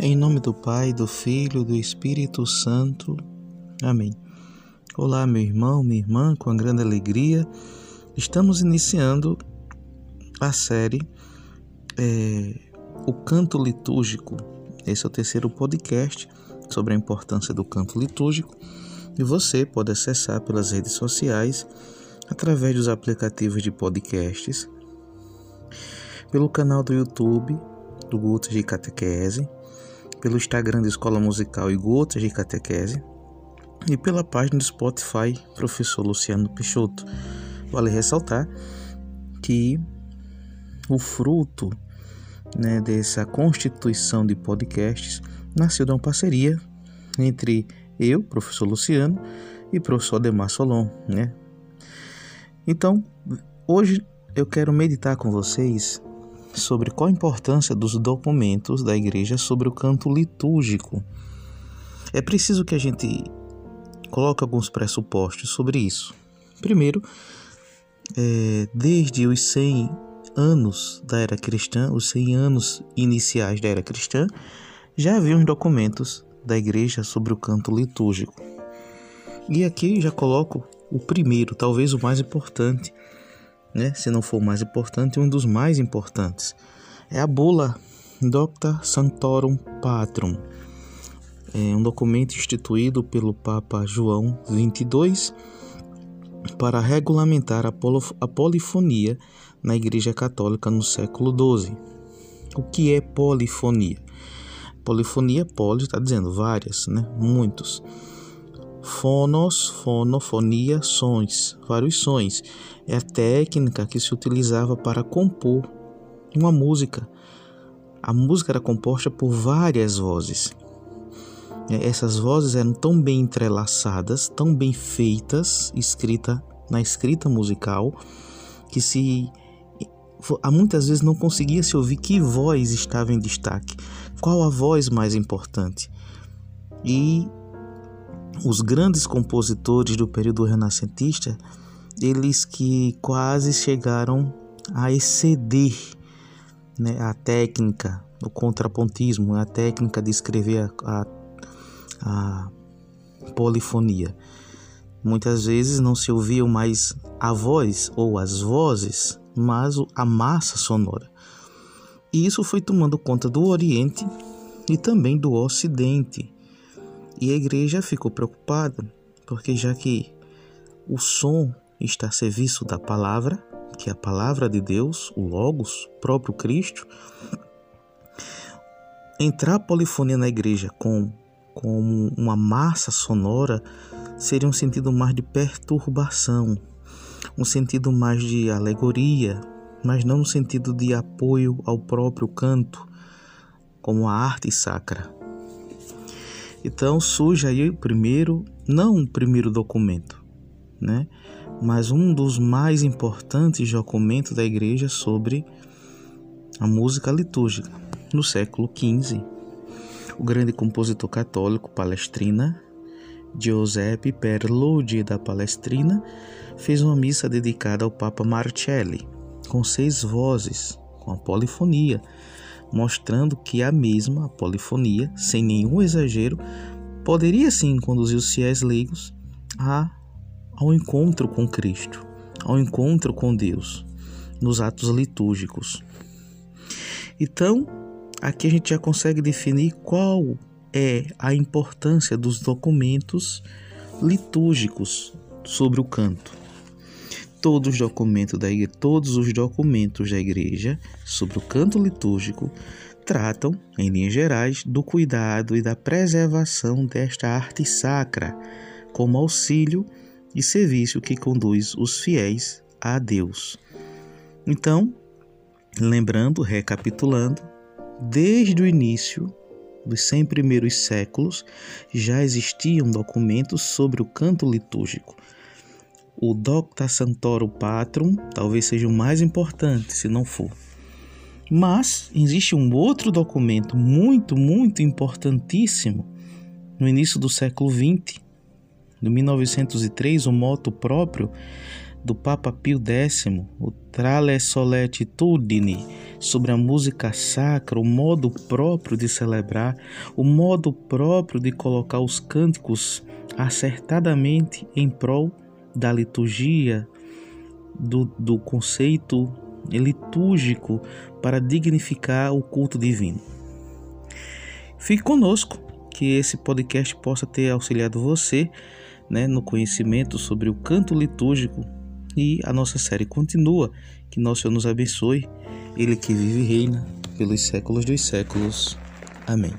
Em nome do Pai, do Filho, do Espírito Santo. Amém. Olá, meu irmão, minha irmã, com grande alegria, estamos iniciando a série é, O Canto Litúrgico. Esse é o terceiro podcast sobre a importância do canto litúrgico e você pode acessar pelas redes sociais, através dos aplicativos de podcasts, pelo canal do YouTube do Guto de Catequese pelo Instagram da Escola Musical e Gotas de Catequese e pela página do Spotify Professor Luciano Peixoto. Vale ressaltar que o fruto né, dessa constituição de podcasts nasceu de uma parceria entre eu, professor Luciano, e professor Ademar Solon. Né? Então, hoje eu quero meditar com vocês sobre qual a importância dos documentos da igreja sobre o canto litúrgico. É preciso que a gente coloque alguns pressupostos sobre isso. Primeiro, é, desde os 100 anos da era cristã, os 100 anos iniciais da era cristã, já havia uns documentos da igreja sobre o canto litúrgico. E aqui já coloco o primeiro, talvez o mais importante, né? se não for o mais importante, um dos mais importantes. É a bula Docta Santorum Patrum, é um documento instituído pelo Papa João XXII para regulamentar a, polifonia na Igreja Católica no século XII. O que é polifonia? Polifonia, poli está dizendo várias, né? Muitos. Fonos, fonofonia, sons, vários sons. É a técnica que se utilizava para compor uma música. A música era composta por várias vozes. É, essas vozes eram tão bem entrelaçadas, tão bem feitas, escrita na escrita musical, que se muitas vezes não conseguia se ouvir que voz estava em destaque, qual a voz mais importante. E os grandes compositores do período renascentista, eles que quase chegaram a exceder né, a técnica do contrapontismo, a técnica de escrever a, a, a polifonia. Muitas vezes não se ouvia mais a voz ou as vozes, mas a massa sonora. E isso foi tomando conta do Oriente e também do Ocidente. E a igreja ficou preocupada, porque já que o som está a serviço da palavra, que é a palavra de Deus, o Logos, próprio Cristo, entrar a polifonia na igreja com, com uma massa sonora seria um sentido mais de perturbação, um sentido mais de alegoria, mas não no sentido de apoio ao próprio canto, como a arte sacra. Então surge aí o primeiro, não o primeiro documento, né? mas um dos mais importantes documentos da igreja sobre a música litúrgica. No século XV, o grande compositor católico palestrina Giuseppe Perludi da Palestrina fez uma missa dedicada ao Papa Marcelli, com seis vozes, com a polifonia, mostrando que a mesma a polifonia, sem nenhum exagero, poderia sim conduzir os fiéis leigos a, ao encontro com Cristo, ao encontro com Deus, nos atos litúrgicos. Então, aqui a gente já consegue definir qual é a importância dos documentos litúrgicos sobre o canto. Todos os documentos da igreja, todos os documentos da igreja sobre o canto litúrgico tratam, em linhas gerais, do cuidado e da preservação desta arte sacra, como auxílio e serviço que conduz os fiéis a Deus. Então, lembrando, recapitulando, desde o início dos 100 primeiros séculos já existiam documentos sobre o canto litúrgico. O Docta Santoro Patrum talvez seja o mais importante, se não for. Mas existe um outro documento muito, muito importantíssimo no início do século XX, de 1903, o moto próprio do Papa Pio X, o Trale Soletitudine, sobre a música sacra, o modo próprio de celebrar, o modo próprio de colocar os cânticos acertadamente em prol da liturgia, do, do conceito litúrgico para dignificar o culto divino. Fique conosco, que esse podcast possa ter auxiliado você né, no conhecimento sobre o canto litúrgico e a nossa série continua. Que nosso Senhor nos abençoe, Ele que vive e reina pelos séculos dos séculos. Amém.